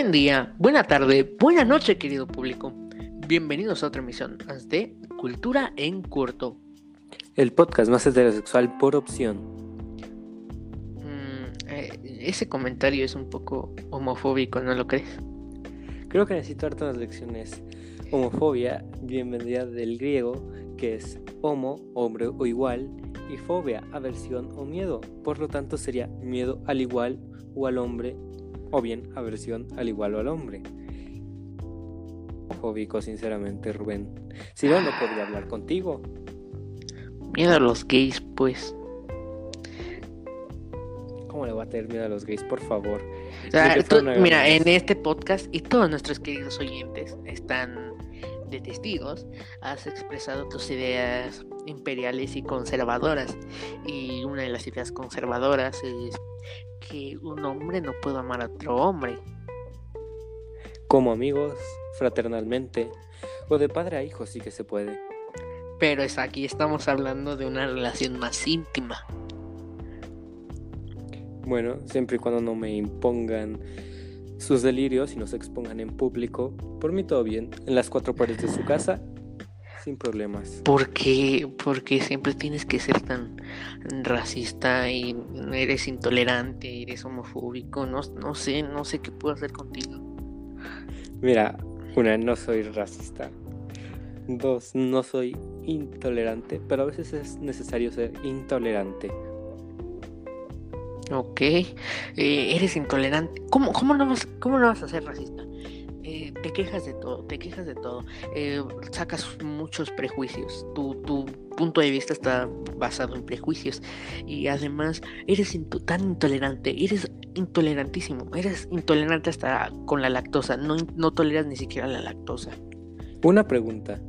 Buen día, buena tarde, buena noche, querido público. Bienvenidos a otra emisión de Cultura en Corto. El podcast más heterosexual por opción. Mm, eh, ese comentario es un poco homofóbico, ¿no lo crees? Creo que necesito darte unas lecciones. Homofobia, bienvenida del griego, que es homo, hombre o igual, y fobia, aversión o miedo. Por lo tanto sería miedo al igual o al hombre o bien aversión al igual o al hombre. Fóbico, sinceramente, Rubén. Si no, no podría hablar contigo. Miedo a los gays, pues. ¿Cómo le va a tener miedo a los gays, por favor? mira, en este podcast y todos nuestros queridos oyentes están de testigos, has expresado tus ideas imperiales y conservadoras. Y una de las ideas conservadoras es que un hombre no puede amar a otro hombre. Como amigos, fraternalmente, o de padre a hijo sí que se puede. Pero es aquí estamos hablando de una relación más íntima. Bueno, siempre y cuando no me impongan sus delirios y no se expongan en público, por mí todo bien, en las cuatro paredes de su casa sin problemas. ¿Por qué? Porque siempre tienes que ser tan racista y eres intolerante, eres homofóbico, no, no sé, no sé qué puedo hacer contigo. Mira, una, no soy racista. Dos, no soy intolerante, pero a veces es necesario ser intolerante. Ok, eh, eres intolerante. ¿Cómo, cómo, no vas, ¿Cómo no vas a ser racista? Eh, te quejas de todo, te quejas de todo, eh, sacas muchos prejuicios, tu, tu, punto de vista está basado en prejuicios y además eres tan intolerante, eres intolerantísimo, eres intolerante hasta con la lactosa, no, no toleras ni siquiera la lactosa. Una pregunta.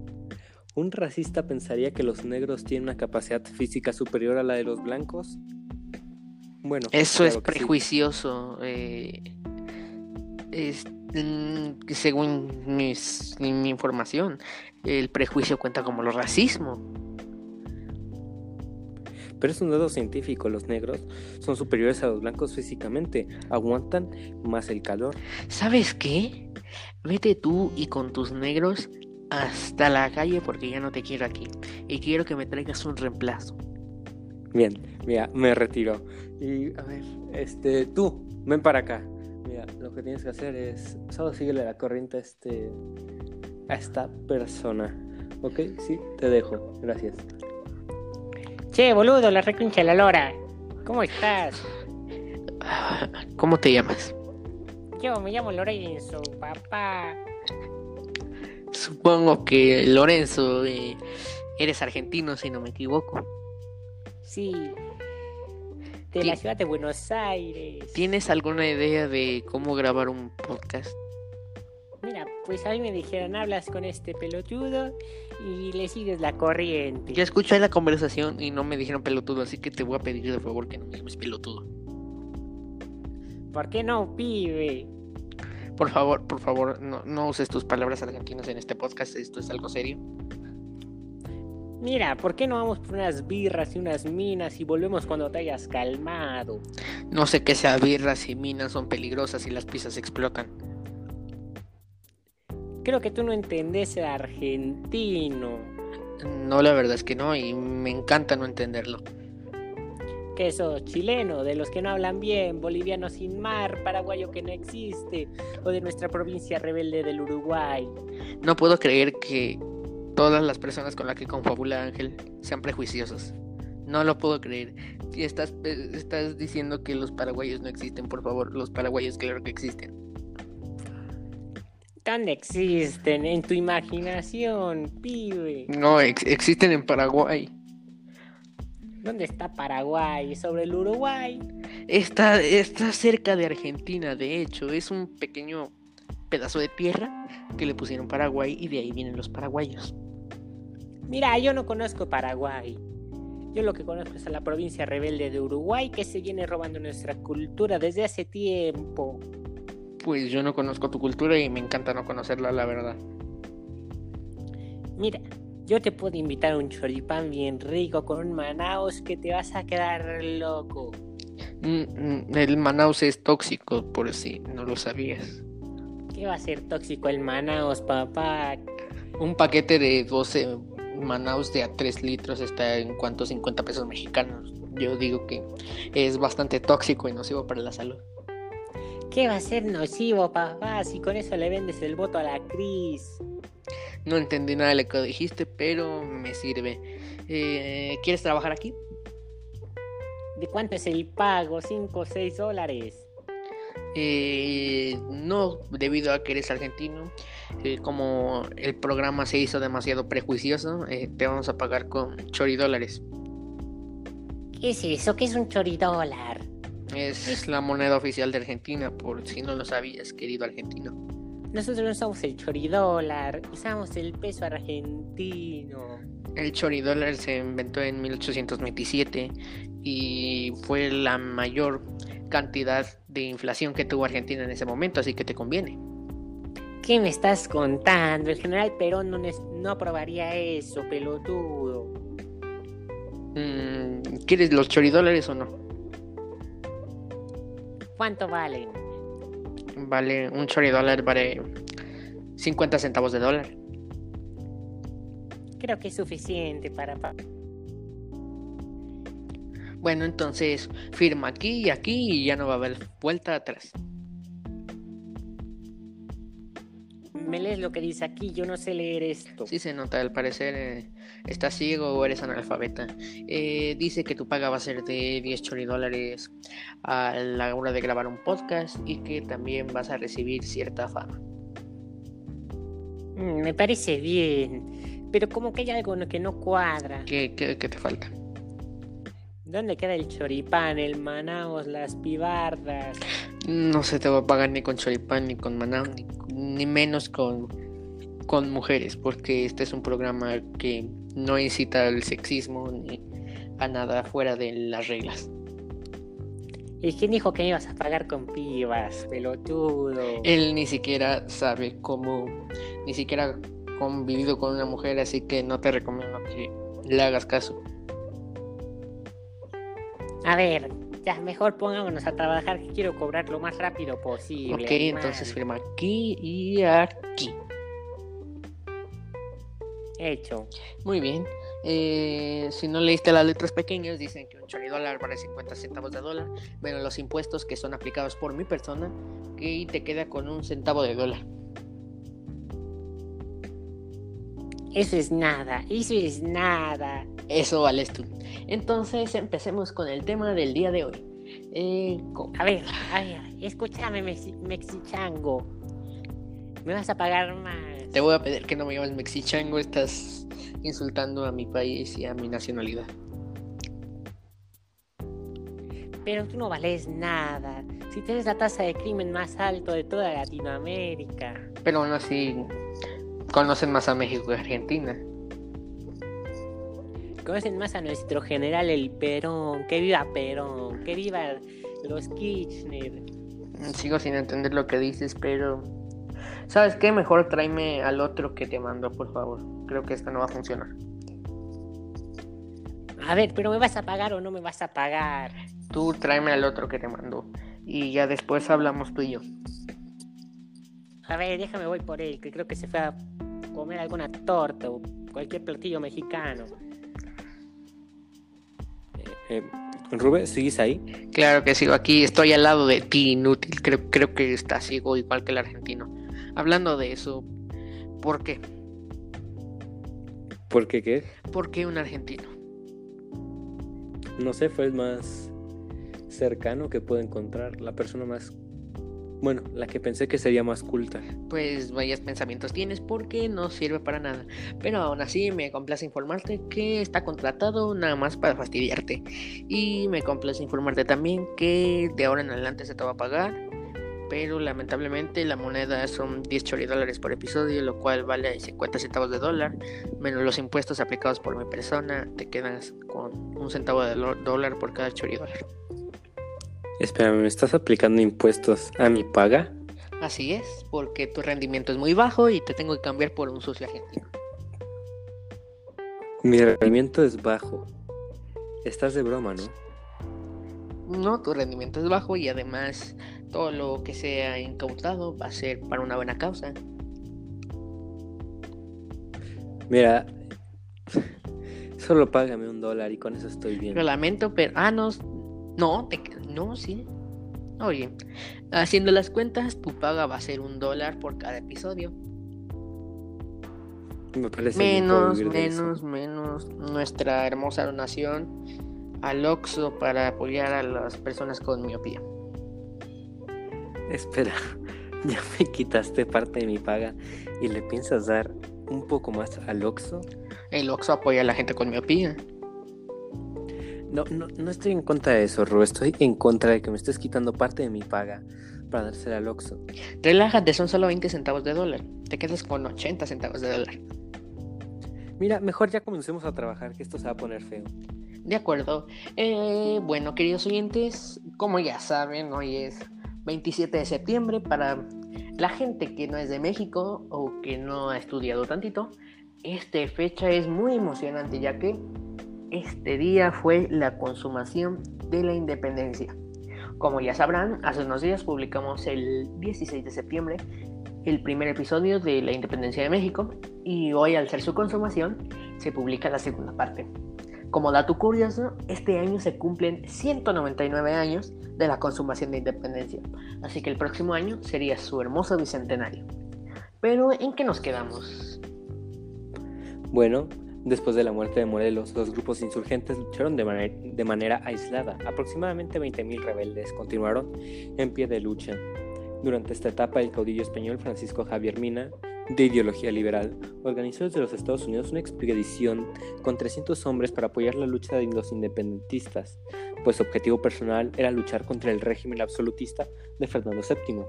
¿Un racista pensaría que los negros tienen una capacidad física superior a la de los blancos? Bueno, eso es prejuicioso. Eh, es, Mm, según mis, mi información, el prejuicio cuenta como lo racismo. Pero es un dato científico, los negros son superiores a los blancos físicamente, aguantan más el calor. ¿Sabes qué? Vete tú y con tus negros hasta la calle porque ya no te quiero aquí y quiero que me traigas un reemplazo. Bien, mira, me retiro. Y a ver, este, tú, ven para acá. Mira, lo que tienes que hacer es solo síguele la corriente a, este, a esta persona. ¿Ok? Sí, te dejo. Gracias. Che, boludo, la reconcha la lora. ¿Cómo estás? ¿Cómo te llamas? Yo me llamo Lorenzo, papá. Supongo que Lorenzo, eh, eres argentino, si no me equivoco. Sí, de la ciudad de Buenos Aires. ¿Tienes alguna idea de cómo grabar un podcast? Mira, pues a mí me dijeron, hablas con este pelotudo y le sigues la corriente. Ya escuché la conversación y no me dijeron pelotudo, así que te voy a pedir de favor que no me llames pelotudo. ¿Por qué no, pibe? Por favor, por favor, no, no uses tus palabras argentinas en este podcast, esto es algo serio. Mira, ¿por qué no vamos por unas birras y unas minas y volvemos cuando te hayas calmado? No sé qué sea birras y minas son peligrosas y las pizzas explotan. Creo que tú no entendés el argentino. No, la verdad es que no, y me encanta no entenderlo. ¿Qué sos? Chileno, de los que no hablan bien, boliviano sin mar, paraguayo que no existe, o de nuestra provincia rebelde del Uruguay. No puedo creer que todas las personas con las que confabula Ángel sean prejuiciosos. No lo puedo creer. Si estás, eh, estás diciendo que los paraguayos no existen, por favor, los paraguayos claro que existen. ¿Dónde existen? En tu imaginación, pibe. No, existen en Paraguay. ¿Dónde está Paraguay? ¿Sobre el Uruguay? Está, está cerca de Argentina, de hecho. Es un pequeño pedazo de tierra que le pusieron Paraguay y de ahí vienen los paraguayos. Mira, yo no conozco Paraguay. Yo lo que conozco es a la provincia rebelde de Uruguay que se viene robando nuestra cultura desde hace tiempo. Pues yo no conozco tu cultura y me encanta no conocerla, la verdad. Mira, yo te puedo invitar a un choripán bien rico con un Manaus que te vas a quedar loco. Mm, mm, el Manaus es tóxico, por si no lo sabías. ¿Qué va a ser tóxico el Manaos, papá? Un paquete de 12 Manaus de a 3 litros está en cuanto 50 pesos mexicanos. Yo digo que es bastante tóxico y nocivo para la salud. ¿Qué va a ser nocivo, papá? Si con eso le vendes el voto a la Cris. No entendí nada de lo que dijiste, pero me sirve. Eh, ¿Quieres trabajar aquí? ¿De cuánto es el pago? ¿5 o 6 dólares? Eh, no, debido a que eres argentino, eh, como el programa se hizo demasiado prejuicioso, eh, te vamos a pagar con choridólares. ¿Qué es eso? ¿Qué es un choridólar? Es la moneda oficial de Argentina, por si no lo sabías, querido argentino. Nosotros no usamos el choridólar, usamos el peso argentino. El choridólar se inventó en 1827 y fue la mayor cantidad de inflación que tuvo Argentina en ese momento, así que te conviene. ¿Qué me estás contando? El general Perón no, no aprobaría eso, pelotudo. Mm, ¿Quieres los choridólares o no? ¿Cuánto valen? Vale, un choridólar vale 50 centavos de dólar. Creo que es suficiente para... Bueno, entonces firma aquí y aquí y ya no va a haber vuelta atrás. Me lees lo que dice aquí, yo no sé leer esto. Sí se nota, al parecer eh, estás ciego o eres analfabeta. Eh, dice que tu paga va a ser de 10 choridólares a la hora de grabar un podcast y que también vas a recibir cierta fama. Mm, Me parece bien, pero como que hay algo que no cuadra. ¿Qué, qué- qué te falta? ¿Dónde queda el choripán, el manaos, las pibardas? No se te va a pagar ni con choripán, ni con maná, ni, ni menos con, con mujeres, porque este es un programa que no incita al sexismo ni a nada fuera de las reglas. ¿Y quién dijo que me ibas a pagar con pibas, pelotudo? Él ni siquiera sabe cómo, ni siquiera convivido con una mujer, así que no te recomiendo que le hagas caso. A ver, ya mejor pongámonos a trabajar que quiero cobrar lo más rápido posible. Ok, animal. entonces firma aquí y aquí. Hecho. Muy bien. Eh, si no leíste las letras pequeñas, dicen que un choridólar vale 50 centavos de dólar, menos los impuestos que son aplicados por mi persona, que te queda con un centavo de dólar. Eso es nada, eso es nada. Eso vales tú. Entonces empecemos con el tema del día de hoy. Eh, A ver, a ver, escúchame, Mexi- Mexichango. Me vas a pagar más. te voy a pedir que no me llames mexichango, estás insultando a mi país y a mi nacionalidad. Pero tú no vales nada. Si tienes la tasa de crimen más alto de toda Latinoamérica. Pero aún así conocen más a México que Argentina. Conocen más a nuestro general el Perón. Que viva Perón. Que viva los Kirchner. Sigo sin entender lo que dices, pero... ¿Sabes qué? Mejor tráeme al otro que te mando, por favor. Creo que esto no va a funcionar. A ver, pero ¿me vas a pagar o no me vas a pagar? Tú tráeme al otro que te mando. Y ya después hablamos tú y yo. A ver, déjame voy por él, que creo que se fue a comer alguna torta o cualquier platillo mexicano. Eh, Rubén, ¿sigues ahí? Claro que sigo aquí, estoy al lado de ti, inútil. Creo, creo que está ciego igual que el argentino. Hablando de eso, ¿por qué? ¿Por qué qué? ¿Por qué un argentino? No sé, fue el más cercano que puedo encontrar. La persona más. Bueno, la que pensé que sería más culta. Pues vayas pensamientos tienes porque no sirve para nada. Pero aún así me complace informarte que está contratado nada más para fastidiarte. Y me complace informarte también que de ahora en adelante se te va a pagar. Pero lamentablemente la moneda son 10 choridólares por episodio, lo cual vale 50 centavos de dólar. Menos los impuestos aplicados por mi persona, te quedas con un centavo de dólar por cada choridólar. Espera, ¿me estás aplicando impuestos a mi paga? Así es, porque tu rendimiento es muy bajo y te tengo que cambiar por un socio argentino. Mi rendimiento es bajo. Estás de broma, ¿no? no, tu rendimiento es bajo y además todo lo que sea incautado va a ser para una buena causa. Mira, solo págame un dólar y con eso estoy bien. Lo lamento, pero. Ah, no. No, te... no, sí. Oye, haciendo las cuentas, tu paga va a ser un dólar por cada episodio. Me parece Menos, menos, menos nuestra hermosa donación al Oxxo para apoyar a las personas con miopía. Espera, ya me quitaste parte de mi paga y le piensas dar un poco más al Oxxo. El Oxxo apoya a la gente con miopía. No, no, no estoy en contra de eso, Ru. Estoy en contra de que me estés quitando parte de mi paga para dársela al Oxxo. Relájate, son solo 20 centavos de dólar. Te quedas con 80 centavos de dólar. Mira, mejor ya comencemos a trabajar, que esto se va a poner feo. De acuerdo. Eh, bueno, queridos oyentes, como ya saben, hoy es 27 de septiembre. Para la gente que no es de México o que no ha estudiado tantito, esta fecha es muy emocionante ya que este día fue la consumación de la independencia. Como ya sabrán, hace unos días publicamos el 16 de septiembre el primer episodio de la independencia de México y hoy al ser su consumación se publica la segunda parte. Como dato curioso, este año se cumplen 199 años de la consumación de independencia, así que el próximo año sería su hermoso bicentenario. Pero ¿en qué nos quedamos? Bueno, después de la muerte de Morelos, los grupos insurgentes lucharon de, manera, aislada. Aproximadamente 20.000 rebeldes continuaron en pie de lucha. Durante esta etapa, el caudillo español Francisco Javier Mina, de ideología liberal, organizó desde los Estados Unidos una expedición con 300 hombres para apoyar la lucha de los independentistas, pues su objetivo personal era luchar contra el régimen absolutista de Fernando VII.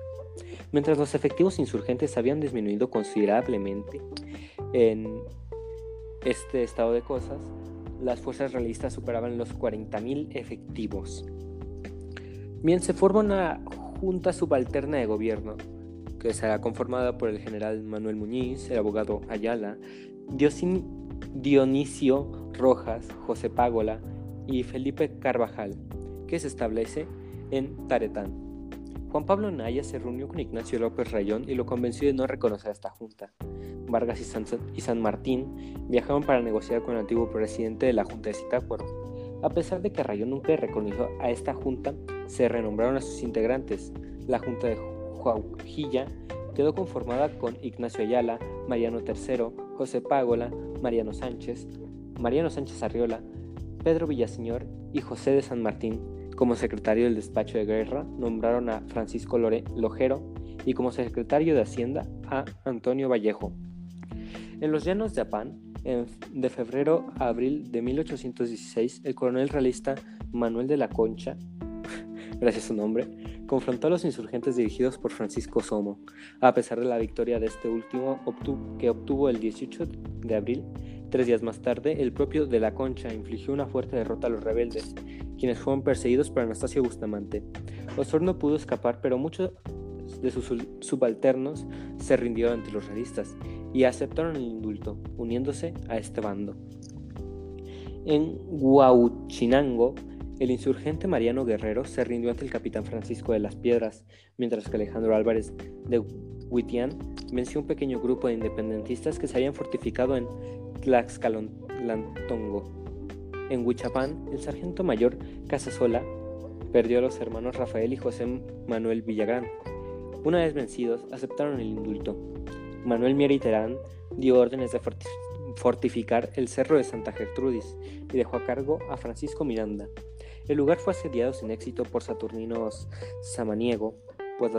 Mientras los efectivos insurgentes habían disminuido considerablemente en este estado de cosas, las fuerzas realistas superaban los 40.000 efectivos. Bien, se forma una junta subalterna de gobierno, que será conformada por el general Manuel Muñiz, el abogado Ayala, Dionisio Rojas, José Págola y Felipe Carvajal, que se establece en Taretán. Juan Pablo Naya se reunió con Ignacio López Rayón y lo convenció de no reconocer esta junta. Vargas y San, Martín viajaron para negociar con el antiguo presidente de la Junta de Zitácuaro. A pesar de que Rayón nunca reconoció a esta junta, se renombraron a sus integrantes. La Junta de Juajilla quedó conformada con Ignacio Ayala, Mariano III, José Págola, Mariano Sánchez, Mariano Sánchez Arriola, Pedro Villaseñor y José de San Martín. Como secretario del despacho de guerra nombraron a Francisco Lore- Lojero y como secretario de Hacienda a Antonio Vallejo. En los llanos de Apán, de febrero a abril de 1816, el coronel realista Manuel de la Concha, gracias a su nombre, confrontó a los insurgentes dirigidos por Francisco Somo. A pesar de la victoria de este último que obtuvo el 18 de abril, tres días más tarde, el propio de la Concha infligió una fuerte derrota a los rebeldes, quienes fueron perseguidos por Anastasio Bustamante. Osorno pudo escapar, pero muchos de sus subalternos se rindieron ante los realistas y aceptaron el indulto, uniéndose a este bando. En Huauchinango, el insurgente Mariano Guerrero se rindió ante el capitán Francisco de las Piedras, mientras que Alejandro Álvarez de Huitián venció un pequeño grupo de independentistas que se habían fortificado en Tlaxcalantongo. En Huichapán, el sargento mayor Casasola perdió a los hermanos Rafael y José Manuel Villagrán. Una vez vencidos, aceptaron el indulto. Manuel Mier y Terán dio órdenes de forti- fortificar el cerro de Santa Gertrudis y dejó a cargo a Francisco Miranda. El lugar fue asediado sin éxito por Saturninos Samaniego, pues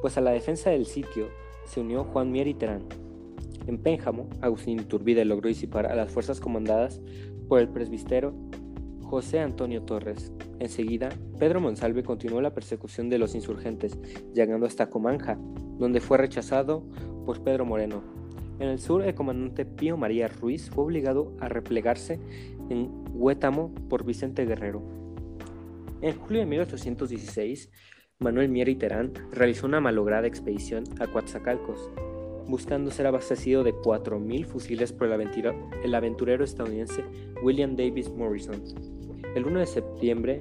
pues a la defensa del sitio se unió Juan Mier y Terán. En Pénjamo, Agustín Iturbide logró disipar a las fuerzas comandadas por el presbítero José Antonio Torres. Enseguida, Pedro Monsalve continuó la persecución de los insurgentes, llegando hasta Comanja, donde fue rechazado por Pedro Moreno. En el sur, el comandante Pío María Ruiz fue obligado a replegarse en Huétamo por Vicente Guerrero. En julio de 1816, Manuel Mier y Terán realizó una malograda expedición a Coatzacoalcos, buscando ser abastecido de 4.000 fusiles por el, aventurero estadounidense William Davis Morrison. el 1 de septiembre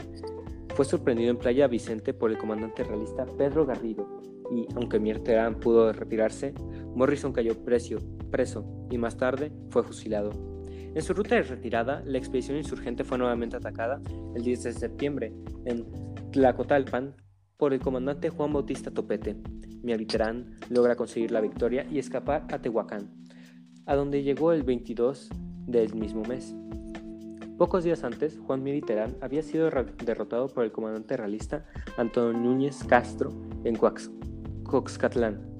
fue sorprendido en Playa Vicente por el comandante realista Pedro Garrido y, aunque Mier Terán pudo retirarse, Morrison cayó precio, preso y más tarde fue fusilado. En su ruta de retirada, la expedición insurgente fue nuevamente atacada el 10 de septiembre en Tlacotalpan por el comandante Juan Bautista Topete. Miaviterán logra conseguir la victoria y escapar a Tehuacán, a donde llegó el 22 del mismo mes. Pocos días antes, Juan Militerán había sido derrotado por el comandante realista Antonio Núñez Castro en Coxcatlán.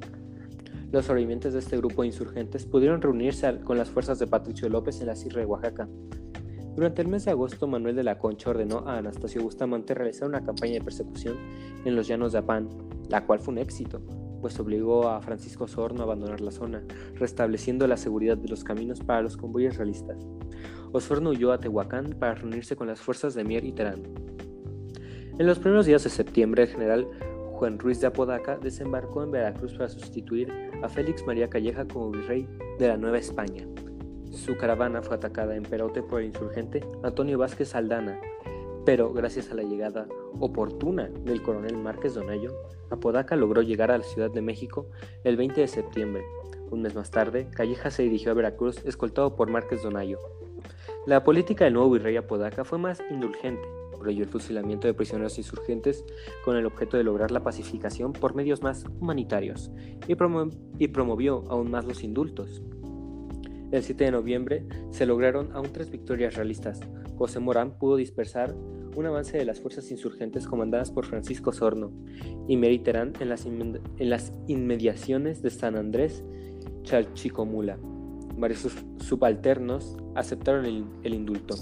Los sobrevivientes de este grupo de insurgentes pudieron reunirse con las fuerzas de Patricio López en la Sierra de Oaxaca. Durante el mes de agosto, Manuel de la Concha ordenó a Anastasio Bustamante realizar una campaña de persecución en los llanos de Apán, la cual fue un éxito, pues obligó a Francisco Sorno a abandonar la zona, restableciendo la seguridad de los caminos para los convoyes realistas. Osorno huyó a Tehuacán para reunirse con las fuerzas de Mier y Terán. En los primeros días de septiembre, el general Juan Ruiz de Apodaca desembarcó en Veracruz para sustituir a Félix María Calleja como virrey de la Nueva España. Su caravana fue atacada en Perote por el insurgente Antonio Vázquez Aldana, pero gracias a la llegada oportuna del coronel Márquez Donayo, Apodaca logró llegar a la Ciudad de México el 20 de septiembre. Un mes más tarde, Calleja se dirigió a Veracruz escoltado por Márquez Donayo. La política del nuevo virrey Apodaca fue más indulgente, ello el fusilamiento de prisioneros insurgentes con el objeto de lograr la pacificación por medios más humanitarios y, promovió aún más los indultos. El 7 de noviembre se lograron aún tres victorias realistas. José Morán pudo dispersar un avance de las fuerzas insurgentes comandadas por Francisco Sorno y Meriterán en las inmediaciones de San Andrés Chalchicomula. Varios subalternos aceptaron el, indulto.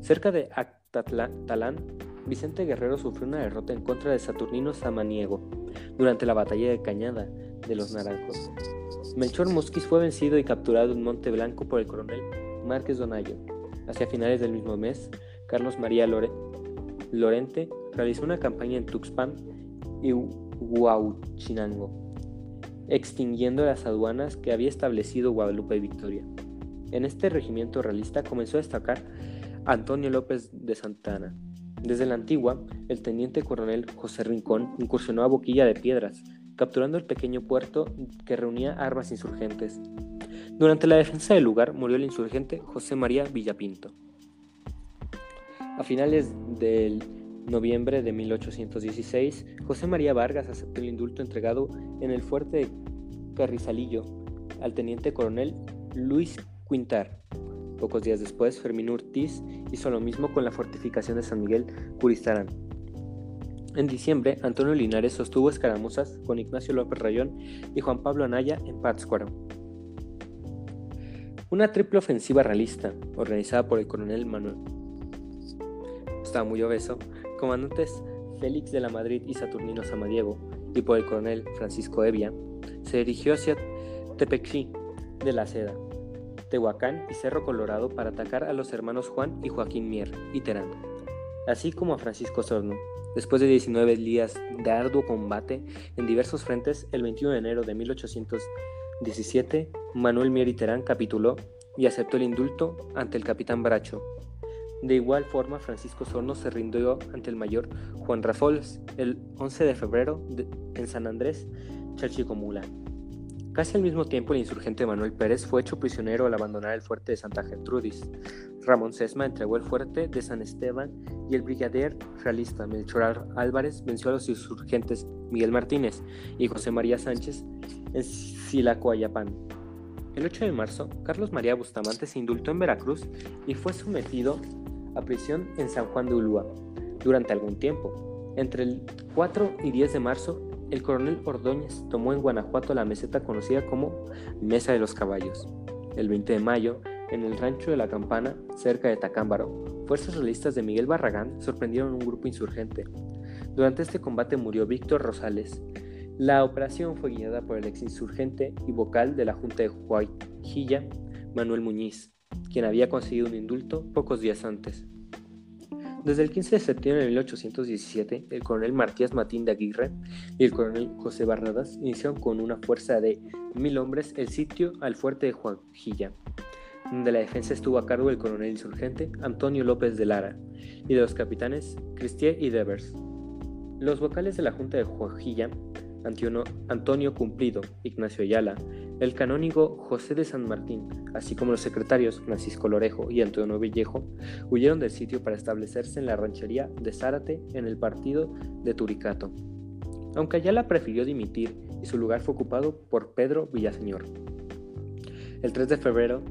Cerca de Actatlán, Vicente Guerrero sufrió una derrota en contra de Saturnino Samaniego durante la batalla de Cañada de los Naranjos. Melchor Mosquis fue vencido y capturado en Monte Blanco por el coronel Márquez Donayo. Hacia finales del mismo mes, Carlos María Lorente realizó una campaña en Tuxpan y Huauchinango, extinguiendo las aduanas que había establecido Guadalupe Victoria. En este regimiento realista comenzó a destacar Antonio López de Santana. Desde la antigua, el teniente coronel José Rincón incursionó a Boquilla de Piedras, capturando el pequeño puerto que reunía armas insurgentes. Durante la defensa del lugar murió el insurgente José María Villapinto. A finales del noviembre de 1816, José María Vargas aceptó el indulto entregado en el fuerte de Carrizalillo al teniente coronel Luis Quintar. Pocos días después, Fermín Ortiz hizo lo mismo con la fortificación de San Miguel Curistarán. En diciembre, Antonio Linares sostuvo escaramuzas con Ignacio López Rayón y Juan Pablo Anaya en Pátzcuaro. Una triple ofensiva realista, organizada por el coronel Manuel. Estaba muy obeso, comandantes Félix de la Madrid y Saturnino Samadiego, y por el coronel Francisco Evia, se dirigió hacia Tepexí de la Seda, Tehuacán y Cerro Colorado para atacar a los hermanos Juan y Joaquín Mier y Terán, así como a Francisco Sorno, Después de 19 días de arduo combate en diversos frentes, el 21 de enero de 1817, Manuel Mier y Terán capituló y aceptó el indulto ante el capitán Bracho. De igual forma, Francisco Sorno se rindió ante el mayor Juan Rafols el 11 de febrero en San Andrés, Chalchicomula. Casi al mismo tiempo, el insurgente Manuel Pérez fue hecho prisionero al abandonar el fuerte de Santa Gertrudis. Ramón Sesma entregó el fuerte de San Esteban y el brigadier realista Melchor Álvarez venció a los insurgentes Miguel Martínez y José María Sánchez en Silacoayapán. El 8 de marzo, Carlos María Bustamante se indultó en Veracruz y fue sometido a prisión en San Juan de Ulúa durante algún tiempo. Entre el 4 y 10 de marzo, el coronel Ordóñez tomó en Guanajuato la meseta conocida como Mesa de los Caballos. El 20 de mayo, en el rancho de la Campana, cerca de Tacámbaro, fuerzas realistas de Miguel Barragán sorprendieron un grupo insurgente. Durante este combate murió Víctor Rosales. La operación fue guiada por el exinsurgente y vocal de la Junta de Huayjilla, Manuel Muñiz, quien había conseguido un indulto pocos días antes. Desde el 15 de septiembre de 1817, el coronel Martías Matín de Aguirre y el coronel José Barradas iniciaron con una fuerza de mil hombres el sitio al fuerte de Juanjilla. donde la defensa estuvo a cargo del coronel insurgente Antonio López de Lara y de los capitanes Cristier y Devers. Los vocales de la Junta de Juajilla, Antonio Cumplido, Ignacio Ayala, el canónigo José de San Martín, así como los secretarios Francisco Lorejo y Antonio Villejo, huyeron del sitio para establecerse en la ranchería de Zárate en el partido de Turicato. Aunque Ayala prefirió dimitir y su lugar fue ocupado por Pedro Villaseñor. El 3 de febrero,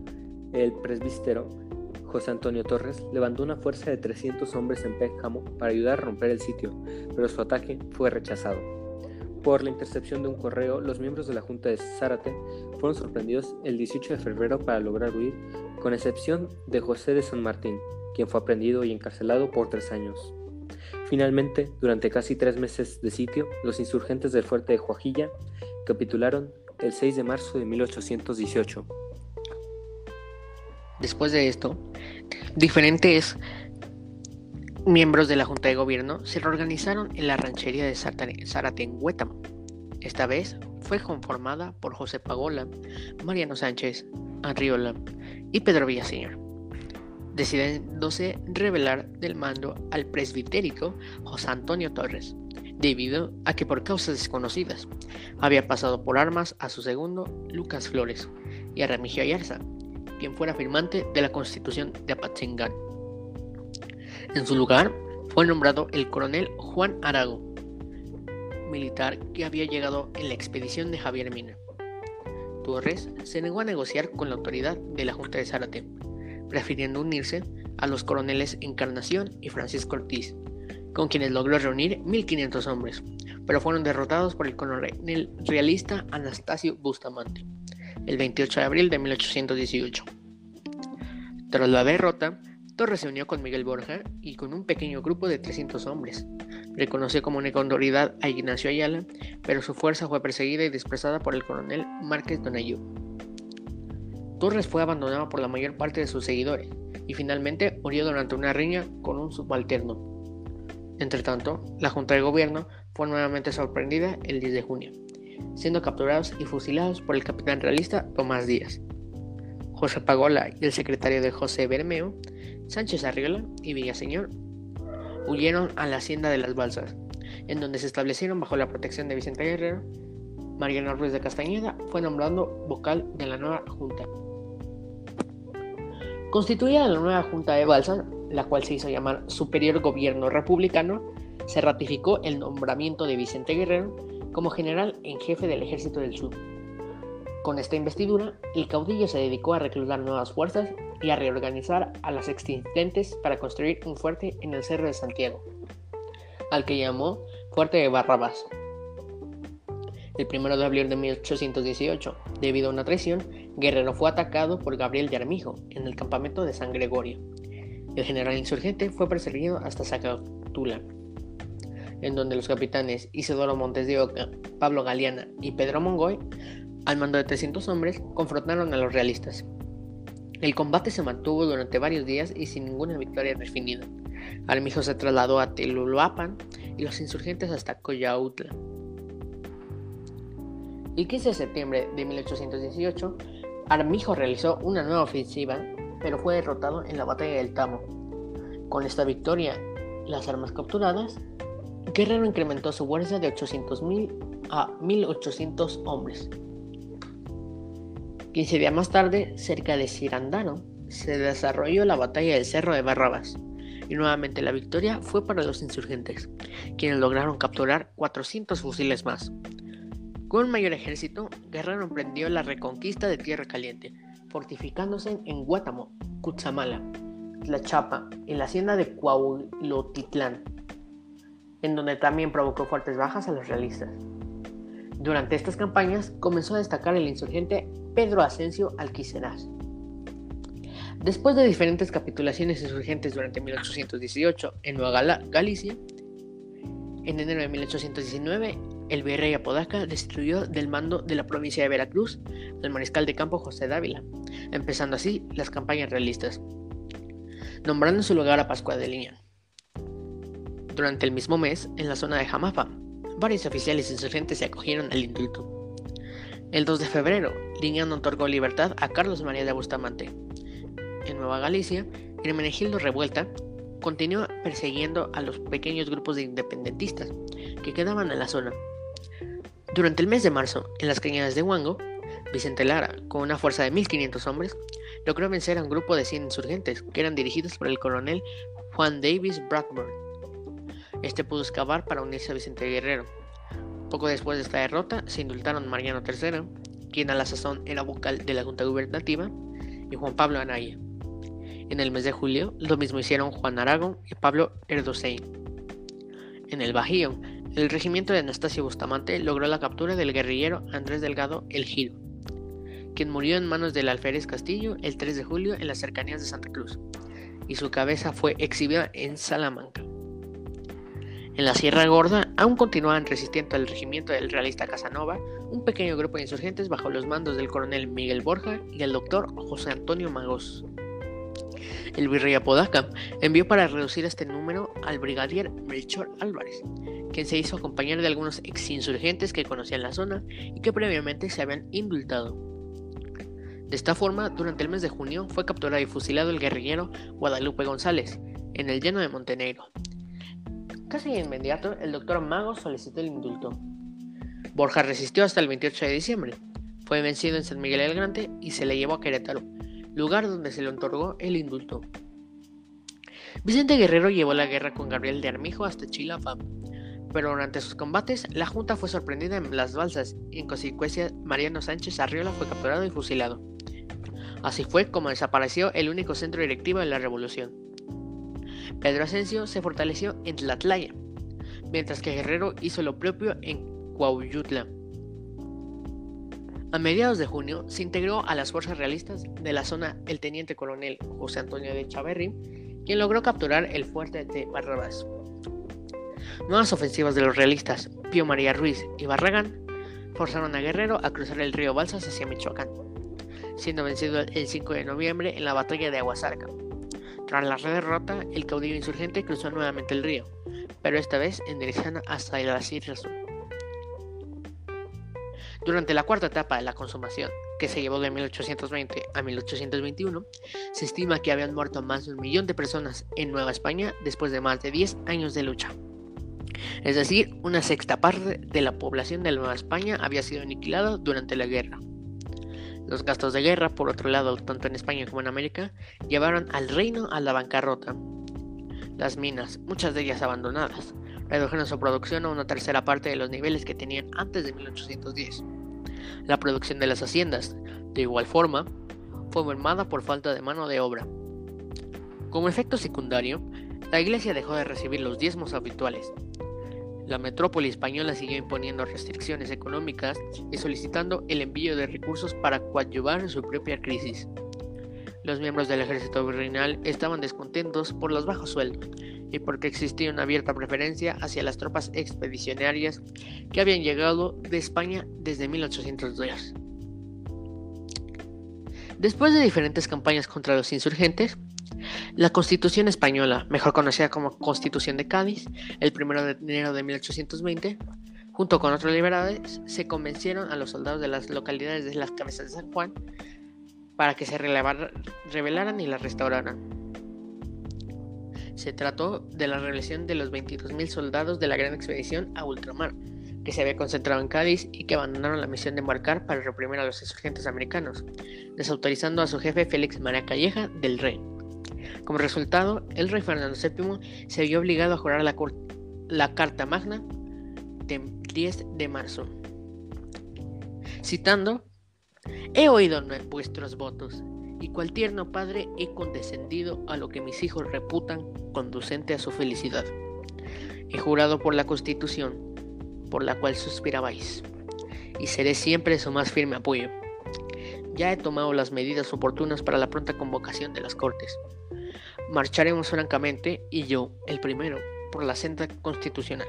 el presbítero José Antonio Torres levantó una fuerza de 300 hombres en Péjamo para ayudar a romper el sitio, pero su ataque fue rechazado. Por la intercepción de un correo, los miembros de la Junta de Zárate fueron sorprendidos el 18 de febrero para lograr huir, con excepción de José de San Martín, quien fue aprendido y encarcelado por tres años. Finalmente, durante casi tres meses de sitio, los insurgentes del fuerte de Joajilla capitularon el 6 de marzo de 1818. Después de esto, diferentes miembros de la Junta de Gobierno se reorganizaron en la ranchería de Zárate en Huétamo. Esta vez fue conformada por José Pagola, Mariano Sánchez, Arriola y Pedro Villaseñor, decidiéndose revelar del mando al presbitérico José Antonio Torres, debido a que por causas desconocidas había pasado por armas a su segundo Lucas Flores y a Remigio Ayarza, quien fuera firmante de la Constitución de Apatzingán. En su lugar fue nombrado el coronel Juan Arago, militar que había llegado en la expedición de Javier Mina. Torres se negó a negociar con la autoridad de la Junta de Zárate, prefiriendo unirse a los coroneles Encarnación y Francisco Ortiz, con quienes logró reunir 1.500 hombres, pero fueron derrotados por el coronel realista Anastasio Bustamante el 28 de abril de 1818. Tras la derrota, Torres se unió con Miguel Borja y con un pequeño grupo de 300 hombres. Reconoció como una autoridad a Ignacio Ayala, pero su fuerza fue perseguida y dispersada por el coronel Márquez Donayú. Torres fue abandonado por la mayor parte de sus seguidores y finalmente murió durante una riña con un subalterno. Entretanto, la Junta de Gobierno fue nuevamente sorprendida el 10 de junio siendo capturados y fusilados por el capitán realista Tomás Díaz. José Pagola y el secretario de José Bermeo, Sánchez Arriola y Villaseñor huyeron a la hacienda de las Balsas, en donde se establecieron bajo la protección de Vicente Guerrero. Mariano Ruiz de Castañeda fue nombrado vocal de la nueva junta. Constituida la nueva junta de Balsas, la cual se hizo llamar Superior Gobierno Republicano, se ratificó el nombramiento de Vicente Guerrero como general en jefe del Ejército del Sur. Con esta investidura, el caudillo se dedicó a reclutar nuevas fuerzas y a reorganizar a las existentes para construir un fuerte en el Cerro de Santiago, al que llamó Fuerte de Barrabás. El 1 de abril de 1818, debido a una traición, Guerrero fue atacado por Gabriel de Armijo en el campamento de San Gregorio. El general insurgente fue perseguido hasta Zacatula en donde los capitanes Isidoro Montes de Oca, Pablo Galeana y Pedro Mongoy, al mando de 300 hombres, confrontaron a los realistas. El combate se mantuvo durante varios días y sin ninguna victoria definida. Armijo se trasladó a Teluluapan y los insurgentes hasta Coyautla. El 15 de septiembre de 1818, Armijo realizó una nueva ofensiva, pero fue derrotado en la batalla del Tamo. Con esta victoria, las armas capturadas Guerrero incrementó su fuerza de 800.000 a 1.800 hombres. 15 días más tarde, cerca de Cirandano, se desarrolló la batalla del Cerro de Barrabas, y nuevamente la victoria fue para los insurgentes, quienes lograron capturar 400 fusiles más. Con un mayor ejército, Guerrero emprendió la reconquista de Tierra Caliente, fortificándose en Guátamo, Cutzamala, Tlachapa y la hacienda de Cuaulotitlán en donde también provocó fuertes bajas a los realistas. Durante estas campañas comenzó a destacar el insurgente Pedro Asensio Alquiceraz. Después de diferentes capitulaciones insurgentes durante 1818 en Nueva Galicia, en enero de 1819 el virrey Apodaca destruyó del mando de la provincia de Veracruz al mariscal de campo José Dávila, empezando así las campañas realistas, nombrando en su lugar a Pascua de Liñán. Durante el mismo mes, en la zona de Jamapa, varios oficiales insurgentes se acogieron al indulto. El 2 de febrero, Liñán otorgó libertad a Carlos María de Bustamante, en Nueva Galicia, Hermenegildo Revuelta continuó persiguiendo a los pequeños grupos de independentistas que quedaban en la zona. Durante el mes de marzo, en las cañadas de Huango, Vicente Lara, con una fuerza de 1.500 hombres, logró vencer a un grupo de 100 insurgentes que eran dirigidos por el coronel Juan Davis Bradburn. Este pudo excavar para unirse a Vicente Guerrero. Poco después de esta derrota, se indultaron Mariano III, quien a la sazón era vocal de la Junta Gubernativa, y Juan Pablo Anaya. En el mes de julio, lo mismo hicieron Juan Aragón y Pablo Erdosey. En el Bajío, el regimiento de Anastasio Bustamante logró la captura del guerrillero Andrés Delgado El Giro, quien murió en manos del alférez Castillo el 3 de julio en las cercanías de Santa Cruz, y su cabeza fue exhibida en Salamanca. En la Sierra Gorda aún continuaban resistiendo al regimiento del realista Casanova un pequeño grupo de insurgentes bajo los mandos del coronel Miguel Borja y el doctor José Antonio Magos. El virrey Apodaca envió para reducir este número al brigadier Melchor Álvarez, quien se hizo acompañar de algunos exinsurgentes que conocían la zona y que previamente se habían indultado. De esta forma, durante el mes de junio fue capturado y fusilado el guerrillero Guadalupe González, en el llano de Montenegro, Casi inmediato, el doctor Mago solicitó el indulto. Borja resistió hasta el 28 de diciembre. Fue vencido en San Miguel del Grande y se le llevó a Querétaro, lugar donde se le otorgó el indulto. Vicente Guerrero llevó la guerra con Gabriel de Armijo hasta Chilapa, pero durante sus combates la Junta fue sorprendida en las balsas y en consecuencia Mariano Sánchez Arriola fue capturado y fusilado. Así fue como desapareció el único centro directivo de la revolución. Pedro Asensio se fortaleció en Tlatlaya, mientras que Guerrero hizo lo propio en Cuauyutla. A mediados de junio se integró a las fuerzas realistas de la zona el teniente coronel José Antonio de Chaverri, quien logró capturar el fuerte de Barrabás. Nuevas ofensivas de los realistas, Pío María Ruiz y Barragán, forzaron a Guerrero a cruzar el río Balsas hacia Michoacán, siendo vencido el 5 de noviembre en la batalla de Aguasarca. Tras la derrota, el caudillo insurgente cruzó nuevamente el río, pero esta vez en dirección hasta las Islas Sur. Durante la cuarta etapa de la consumación, que se llevó de 1820 a 1821, se estima que habían muerto más de un millón de personas en Nueva España después de más de 10 años de lucha. Es decir, una sexta parte de la población de Nueva España había sido aniquilada durante la guerra. Los gastos de guerra, por otro lado, tanto en España como en América, llevaron al reino a la bancarrota. Las minas, muchas de ellas abandonadas, redujeron su producción a una tercera parte de los niveles que tenían antes de 1810. La producción de las haciendas, de igual forma, fue mermada por falta de mano de obra. Como efecto secundario, la iglesia dejó de recibir los diezmos habituales, la metrópoli española siguió imponiendo restricciones económicas y solicitando el envío de recursos para coadyuvar su propia crisis. Los miembros del ejército virreinal estaban descontentos por los bajos sueldos y porque existía una abierta preferencia hacia las tropas expedicionarias que habían llegado de España desde 1802. Después de diferentes campañas contra los insurgentes, la Constitución española, mejor conocida como Constitución de Cádiz, el 1 de enero de 1820, junto con otros liberales, se convencieron a los soldados de las localidades de las cabezas de San Juan para que se rebelaran y la restauraran. Se trató de la reelección de los 22.000 soldados de la gran expedición a ultramar, que se había concentrado en Cádiz y que abandonaron la misión de embarcar para reprimir a los insurgentes americanos, desautorizando a su jefe Félix María Calleja del Rey. Como resultado, el rey Fernando VII se vio obligado a jurar la, Carta Magna del 10 de marzo. Citando, He oído vuestros votos, y cual tierno padre he condescendido a lo que mis hijos reputan conducente a su felicidad. He jurado por la Constitución, por la cual suspirabais, y seré siempre su más firme apoyo. Ya he tomado las medidas oportunas para la pronta convocación de las Cortes marcharemos francamente, y yo, el primero, por la senda constitucional.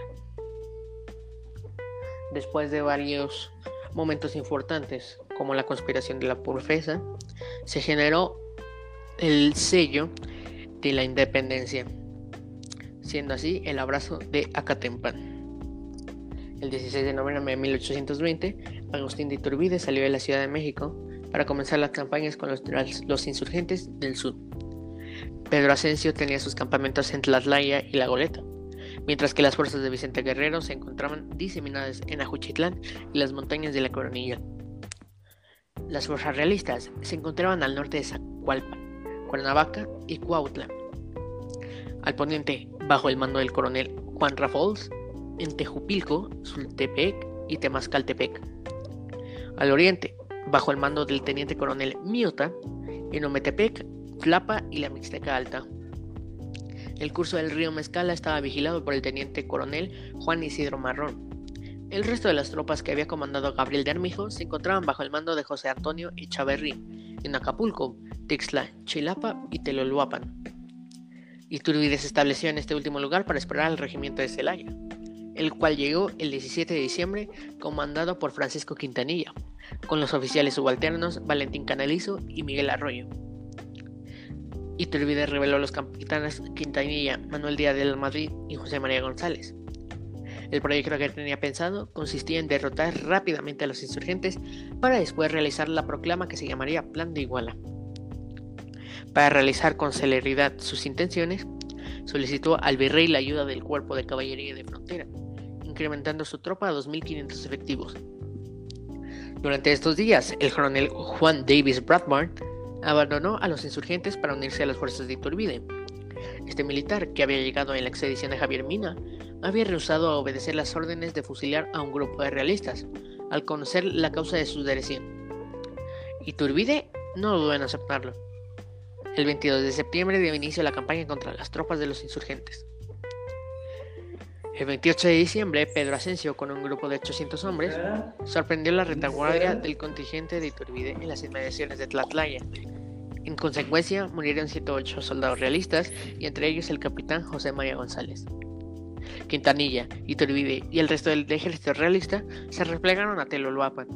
Después de varios momentos importantes, como la conspiración de la profesa, se generó el sello de la independencia, siendo así el abrazo de Acatempan. El 16 de noviembre de 1820, Agustín de Iturbide salió de la Ciudad de México para comenzar las campañas con los insurgentes del sur. Pedro Asensio tenía sus campamentos en Tlatlaya y La Goleta, mientras que las fuerzas de Vicente Guerrero se encontraban diseminadas en Ajuchitlán y las montañas de la Coronilla. Las fuerzas realistas se encontraban al norte de Zacualpan, Cuernavaca y Cuautla. Al poniente, bajo el mando del coronel Juan Rafols, en Tejupilco, Sultepec y Temascaltepec. Al oriente, bajo el mando del teniente coronel Miota, en Ometepec, Tlapa y la Mixteca Alta. El curso del río Mezcala estaba vigilado por el teniente coronel Juan Isidro Marrón. El resto de las tropas que había comandado Gabriel de Armijo se encontraban bajo el mando de José Antonio Echaverri en Acapulco, Tixla, Chilapa y Teloluapan. Iturbide se estableció en este último lugar para esperar al regimiento de Celaya, el cual llegó el 17 de diciembre comandado por Francisco Quintanilla, con los oficiales subalternos Valentín Canalizo y Miguel Arroyo. Iturbide reveló los capitanes Quintanilla, Manuel Díaz del Madrid y José María González. El proyecto que tenía pensado consistía en derrotar rápidamente a los insurgentes para después realizar la proclama que se llamaría Plan de Iguala. Para realizar con celeridad sus intenciones, solicitó al virrey la ayuda del cuerpo de caballería de frontera, incrementando su tropa a 2.500 efectivos. Durante estos días, el coronel Juan Davis Bradburn abandonó a los insurgentes para unirse a las fuerzas de Iturbide. Este militar, que había llegado en la expedición de Javier Mina, había rehusado a obedecer las órdenes de fusilar a un grupo de realistas, al conocer la causa de su dirección. Iturbide no dudó en aceptarlo. El 22 de septiembre dio inicio la campaña contra las tropas de los insurgentes. El 28 de diciembre, Pedro Asensio, con un grupo de 800 hombres, sorprendió la retaguardia del contingente de Iturbide en las inmediaciones de Tlatlaya. En consecuencia, murieron 108 soldados realistas y entre ellos el capitán José María González. Quintanilla, Iturbide y el resto del ejército realista se replegaron a Teloluapan.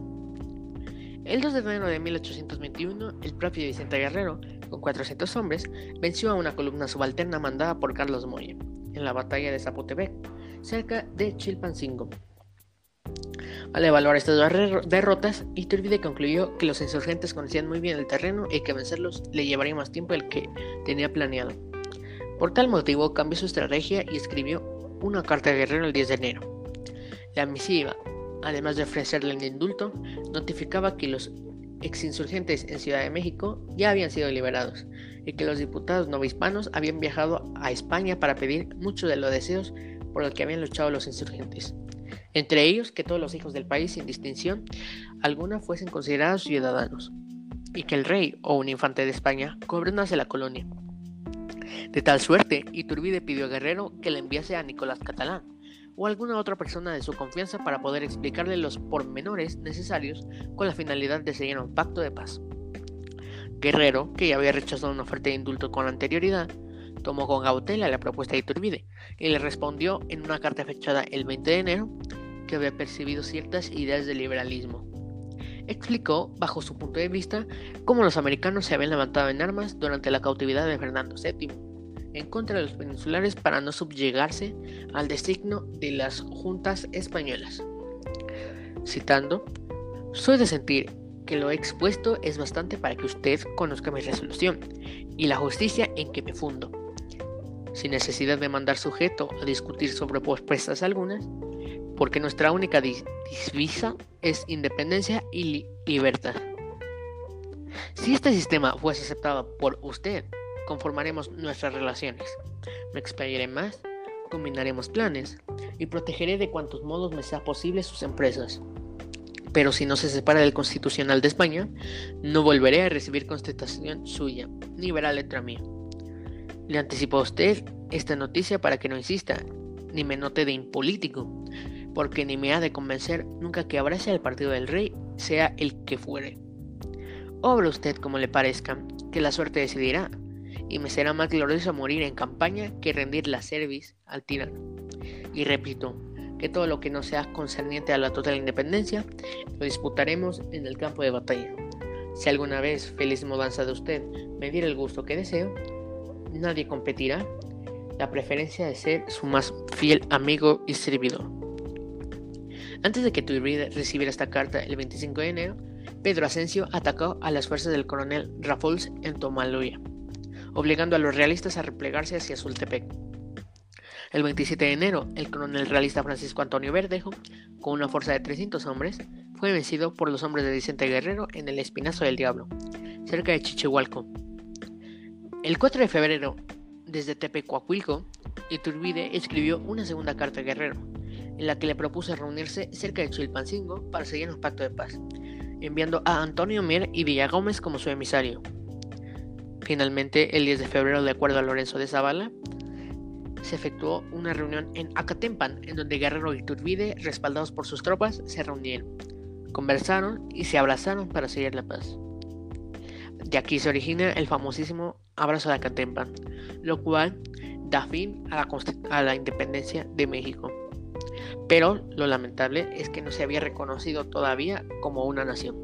El 2 de enero de 1821, el propio Vicente Guerrero, con 400 hombres, venció a una columna subalterna mandada por Carlos Moya en la batalla de Zapotepec, cerca de Chilpancingo. Al evaluar estas dos derrotas, Iturbide concluyó que los insurgentes conocían muy bien el terreno y que vencerlos le llevaría más tiempo del que tenía planeado. Por tal motivo, cambió su estrategia y escribió una carta de Guerrero el 10 de enero. La misiva, además de ofrecerle un indulto, notificaba que los exinsurgentes en Ciudad de México ya habían sido liberados y que los diputados novohispanos habían viajado a España para pedir muchos de los deseos por los que habían luchado los insurgentes. Entre ellos, que todos los hijos del país, sin distinción alguna, fuesen considerados ciudadanos, y que el rey o un infante de España gobernase la colonia. De tal suerte, Iturbide pidió a Guerrero que le enviase a Nicolás Catalán, o alguna otra persona de su confianza para poder explicarle los pormenores necesarios con la finalidad de seguir un pacto de paz. Guerrero, que ya había rechazado una oferta de indulto con anterioridad, tomó con cautela la propuesta de Iturbide y le respondió en una carta fechada el 20 de enero que había percibido ciertas ideas de liberalismo. Explicó, bajo su punto de vista, cómo los americanos se habían levantado en armas durante la cautividad de Fernando VII en contra de los peninsulares para no subyugarse al designio de las juntas españolas. Citando, soy de sentir que lo expuesto es bastante para que usted conozca mi resolución y la justicia en que me fundo, sin necesidad de mandar sujeto a discutir sobre propuestas algunas, porque nuestra única divisa es independencia y libertad. Si este sistema fuese aceptado por usted, conformaremos nuestras relaciones. Me explayaré más, combinaremos planes y protegeré de cuantos modos me sea posible sus empresas. Pero si no se separa del Constitucional de España, no volveré a recibir contestación suya, ni verá letra mía. Le anticipo a usted esta noticia para que no insista, ni me note de impolítico, porque ni me ha de convencer nunca que abrace al partido del rey, sea el que fuere. Obra usted como le parezca, que la suerte decidirá, y me será más glorioso morir en campaña que rendir la cerviz al tirano. Y repito, que todo lo que no sea concerniente a la total independencia, lo disputaremos en el campo de batalla. Si alguna vez, feliz mudanza de usted, me diera el gusto que deseo, nadie competirá la preferencia de ser su más fiel amigo y servidor. Antes de que Turbide recibiera esta carta el 25 de enero, Pedro Asensio atacó a las fuerzas del coronel Rafols en Tomaluya obligando a los realistas a replegarse hacia Sultepec. El 27 de enero, el coronel realista Francisco Antonio Verdejo, con una fuerza de 300 hombres, fue vencido por los hombres de Vicente Guerrero en el Espinazo del Diablo, cerca de Chichihualco. El 4 de febrero, desde Tepecuacuilco, Iturbide escribió una segunda carta a Guerrero, en la que le propuso reunirse cerca de Chilpancingo para seguir un pacto de paz, enviando a Antonio Mier y Villagómez como su emisario. Finalmente, el 10 de febrero, de acuerdo a Lorenzo de Zavala, se efectuó una reunión en Acatempan, en donde Guerrero y Iturbide, respaldados por sus tropas, se reunieron, conversaron y se abrazaron para seguir la paz. De aquí se origina el famosísimo Abrazo de Acatempan, lo cual da fin a la, a la independencia de México. Pero lo lamentable es que no se había reconocido todavía como una nación.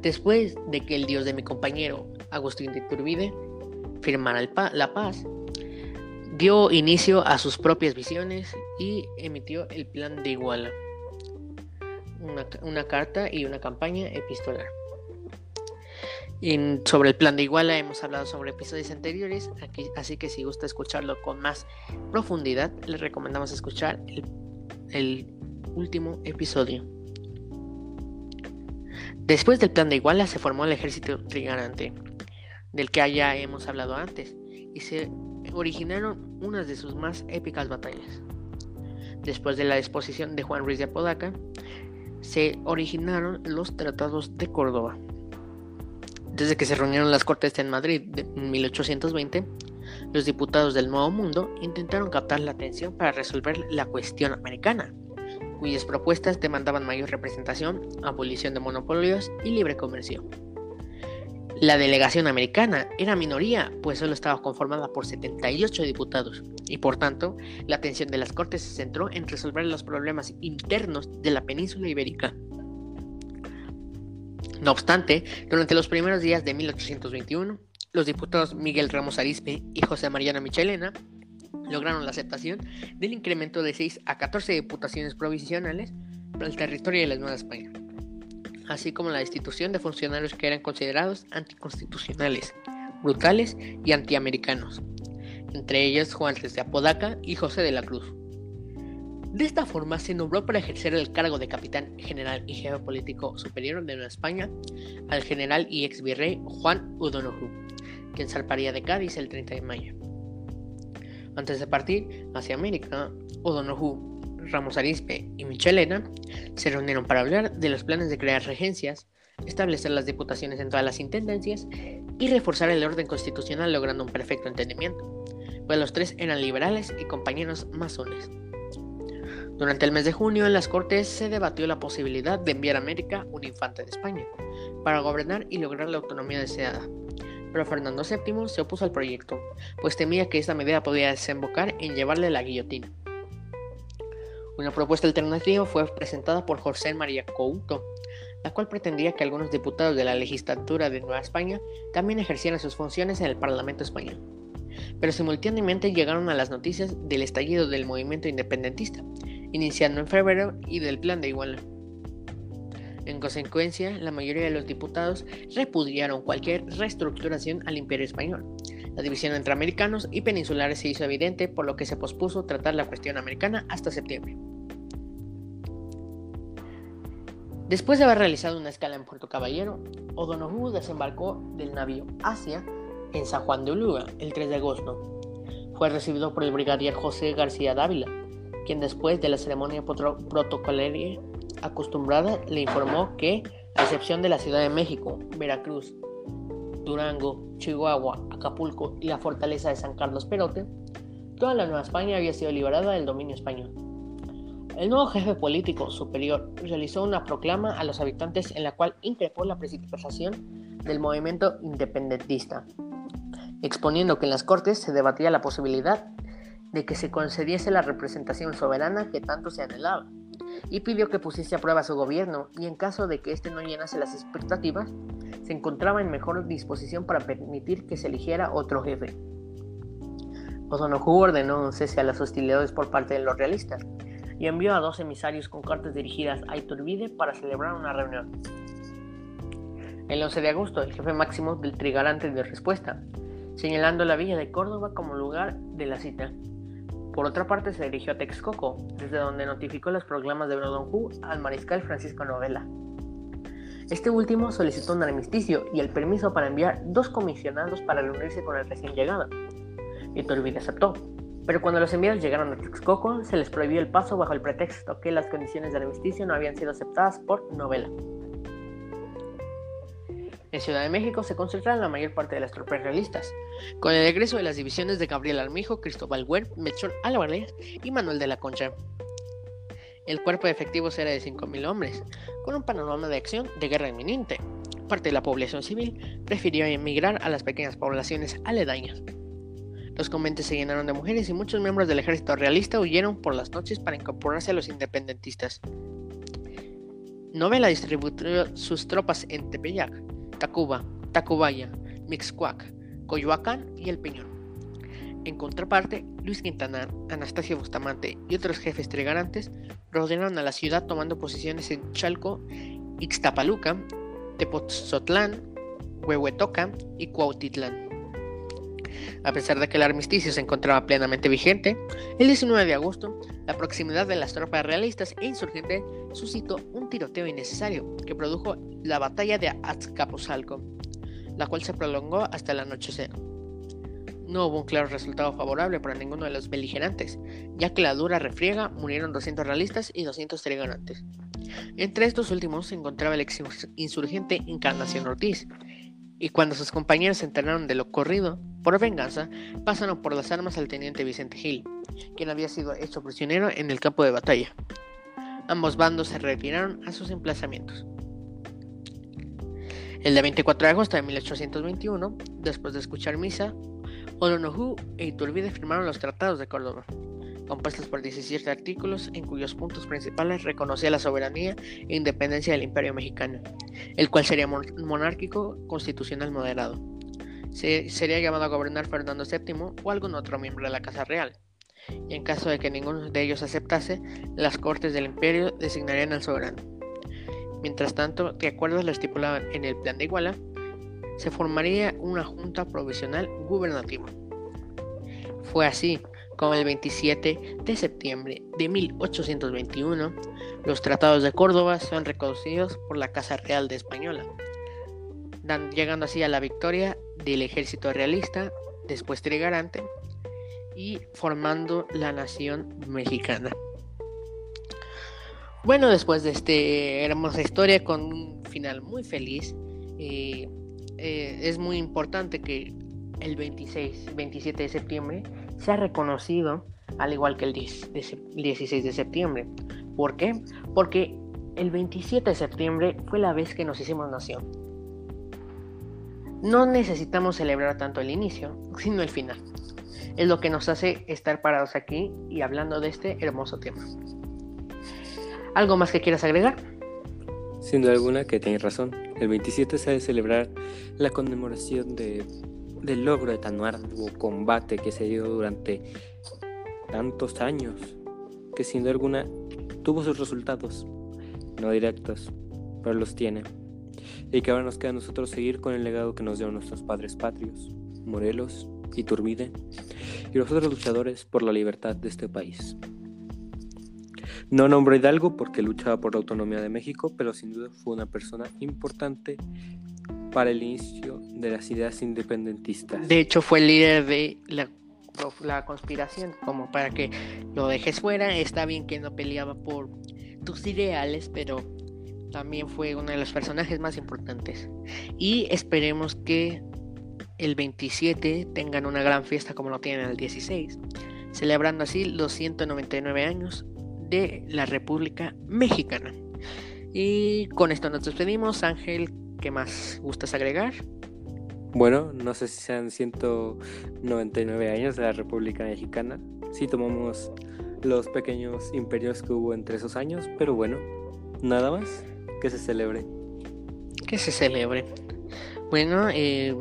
Después de que el dios de mi compañero, Agustín de Iturbide, firmara la paz, dio inicio a sus propias visiones y emitió el plan de Iguala, una carta y una campaña epistolar sobre el plan de Iguala hemos hablado sobre episodios anteriores, así que si gusta escucharlo con más profundidad, les recomendamos escuchar el, último episodio. Después del plan de Iguala se formó el ejército trigarante, del que ya hemos hablado antes, y se originaron unas de sus más épicas batallas. Después de la exposición de Juan Ruiz de Apodaca, se originaron los tratados de Córdoba. Desde que se reunieron las Cortes en Madrid en 1820, los diputados del Nuevo Mundo intentaron captar la atención para resolver la cuestión americana, cuyas propuestas demandaban mayor representación, abolición de monopolios y libre comercio. La delegación americana era minoría, pues solo estaba conformada por 78 diputados, y por tanto, la atención de las Cortes se centró en resolver los problemas internos de la península ibérica. No obstante, durante los primeros días de 1821, los diputados Miguel Ramos Arispe y José Mariano Michelena lograron la aceptación del incremento de 6 a 14 diputaciones provisionales para el territorio de la Nueva España, así como la destitución de funcionarios que eran considerados anticonstitucionales, brutales y antiamericanos, entre ellos Juan de Apodaca y José de la Cruz. De esta forma se nombró para ejercer el cargo de capitán general y jefe político superior de Nueva España al general y ex virrey Juan O'Donoghue, quien salparía de Cádiz el 30 de mayo. Antes de partir hacia América, O'Donoghue, Ramos Arispe y Michelena se reunieron para hablar de los planes de crear regencias, establecer las diputaciones en todas las intendencias y reforzar el orden constitucional logrando un perfecto entendimiento, pues los tres eran liberales y compañeros masones. Durante el mes de junio en las Cortes se debatió la posibilidad de enviar a América un infante de España para gobernar y lograr la autonomía deseada. Pero Fernando VII se opuso al proyecto, pues temía que esta medida podía desembocar en llevarle la guillotina. Una propuesta alternativa fue presentada por José María Couto, la cual pretendía que algunos diputados de la legislatura de Nueva España también ejercieran sus funciones en el Parlamento español. Pero simultáneamente llegaron a las noticias del estallido del movimiento independentista, iniciando en febrero y del Plan de Iguala. En consecuencia, la mayoría de los diputados repudiaron cualquier reestructuración al imperio español. La división entre americanos y peninsulares se hizo evidente, por lo que se pospuso tratar la cuestión americana hasta septiembre. Después de haber realizado una escala en Puerto Caballero, O'Donoghue desembarcó del navío Asia en San Juan de Uluga el 3 de agosto. Fue recibido por el brigadier José García Dávila, quien después de la ceremonia protocolaria acostumbrada le informó que, a excepción de la Ciudad de México, Veracruz, Durango, Chihuahua, Acapulco y la fortaleza de San Carlos Perote, toda la Nueva España había sido liberada del dominio español. El nuevo jefe político superior realizó una proclama a los habitantes en la cual increpó la precipitación del movimiento independentista, exponiendo que en las Cortes se debatía la posibilidad de que se concediese la representación soberana que tanto se anhelaba, y pidió que pusiese a prueba su gobierno y en caso de que éste no llenase las expectativas, se encontraba en mejor disposición para permitir que se eligiera otro jefe. O'Donoghue ordenó un cese a las hostilidades por parte de los realistas y envió a dos emisarios con cartas dirigidas a Iturbide para celebrar una reunión. El 11 de agosto, el jefe máximo del Trigarante dio respuesta, señalando la villa de Córdoba como lugar de la cita. Por otra parte, se dirigió a Texcoco, desde donde notificó los proclamas de Brodonjú al mariscal Francisco Novela. Este último solicitó un armisticio y el permiso para enviar dos comisionados para reunirse con el recién llegado. Iturbide aceptó, pero cuando los enviados llegaron a Texcoco, se les prohibió el paso bajo el pretexto que las condiciones de armisticio no habían sido aceptadas por Novela. En Ciudad de México se concentraron la mayor parte de las tropas realistas, con el egreso de las divisiones de Gabriel Armijo, Cristóbal Huer, Melchor Álvarez y Manuel de la Concha. El cuerpo de efectivos era de 5.000 hombres, con un panorama de acción de guerra inminente. Parte de la población civil prefirió emigrar a las pequeñas poblaciones aledañas. Los conventos se llenaron de mujeres y muchos miembros del ejército realista huyeron por las noches para incorporarse a los independentistas. Novela distribuyó sus tropas en Tepeyac, Tacuba, Tacubaya, Mixcuac, Coyoacán y El Peñón. En contraparte, Luis Quintana, Anastasio Bustamante y otros jefes trigarantes rodearon a la ciudad tomando posiciones en Chalco, Ixtapaluca, Tepoztlán, Huehuetoca y Cuautitlán. A pesar de que el armisticio se encontraba plenamente vigente, el 19 de agosto, la proximidad de las tropas realistas e insurgentes suscitó un tiroteo innecesario que produjo la batalla de Azcapotzalco, la cual se prolongó hasta el anochecer. No hubo un claro resultado favorable para ninguno de los beligerantes, ya que la dura refriega murieron 200 realistas y 200 trigarantes. Entre estos últimos se encontraba el ex insurgente Encarnación Ortiz, y cuando sus compañeros se enteraron de lo ocurrido, por venganza, pasaron por las armas al teniente Vicente Gil, quien había sido hecho prisionero en el campo de batalla. Ambos bandos se retiraron a sus emplazamientos. El de 24 de agosto de 1821, después de escuchar misa, O'Donoghue e Iturbide firmaron los Tratados de Córdoba, compuestos por 17 artículos en cuyos puntos principales reconocía la soberanía e independencia del Imperio Mexicano, el cual sería monárquico constitucional moderado sería llamado a gobernar Fernando VII o algún otro miembro de la Casa Real. Y en caso de que ninguno de ellos aceptase, las cortes del imperio designarían al soberano. Mientras tanto, de acuerdo a lo estipulado en el plan de Iguala, se formaría una junta provisional gubernativa. Fue así como el 27 de septiembre de 1821 los tratados de Córdoba son reconocidos por la Casa Real de Española, llegando así a la victoria del ejército realista, después trigarante, y formando la nación mexicana. Bueno, después de esta hermosa historia con un final muy feliz, eh, eh, es muy importante que el 26, 27 de septiembre sea reconocido al igual que el 16 de septiembre. ¿Por qué? Porque el 27 de septiembre fue la vez que nos hicimos nación. No necesitamos celebrar tanto el inicio, sino el final. Es lo que nos hace estar parados aquí y hablando de este hermoso tema. ¿Algo más que quieras agregar? Sin duda alguna que tienes razón. El 27 se ha de celebrar la conmemoración de, del logro de tan arduo combate que se dio durante tantos años, que sin duda alguna tuvo sus resultados, no directos, pero los tiene y que ahora nos queda a nosotros seguir con el legado que nos dieron nuestros padres patrios, Morelos, Iturbide y los otros luchadores por la libertad de este país. No nombró Hidalgo porque luchaba por la autonomía de México, pero sin duda fue una persona importante para el inicio de las ideas independentistas. De hecho, fue el líder de la, la conspiración, como para que lo dejes fuera. Está bien que no peleaba por tus ideales, pero también fue uno de los personajes más importantes. Y esperemos que el 27 tengan una gran fiesta como lo tienen el 16, celebrando así los 199 años de la República Mexicana. Y con esto nos despedimos. Ángel, ¿qué más gustas agregar? Bueno, no sé si sean 199 años de la República Mexicana. Si tomamos los pequeños imperios que hubo entre esos años, pero bueno, nada más que se celebre. Que se celebre. Bueno, eh,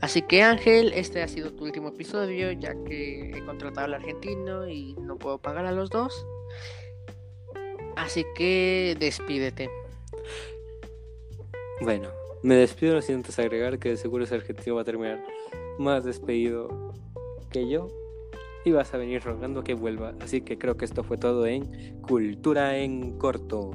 así que Ángel, este ha sido tu último episodio, ya que he contratado al argentino y no puedo pagar a los dos. Así que despídete. Bueno, Me despido sin antes agregar que de seguro ese argentino va a terminar más despedido que yo y vas a venir rogando que vuelva. Así que creo que esto fue todo en Cultura en Corto.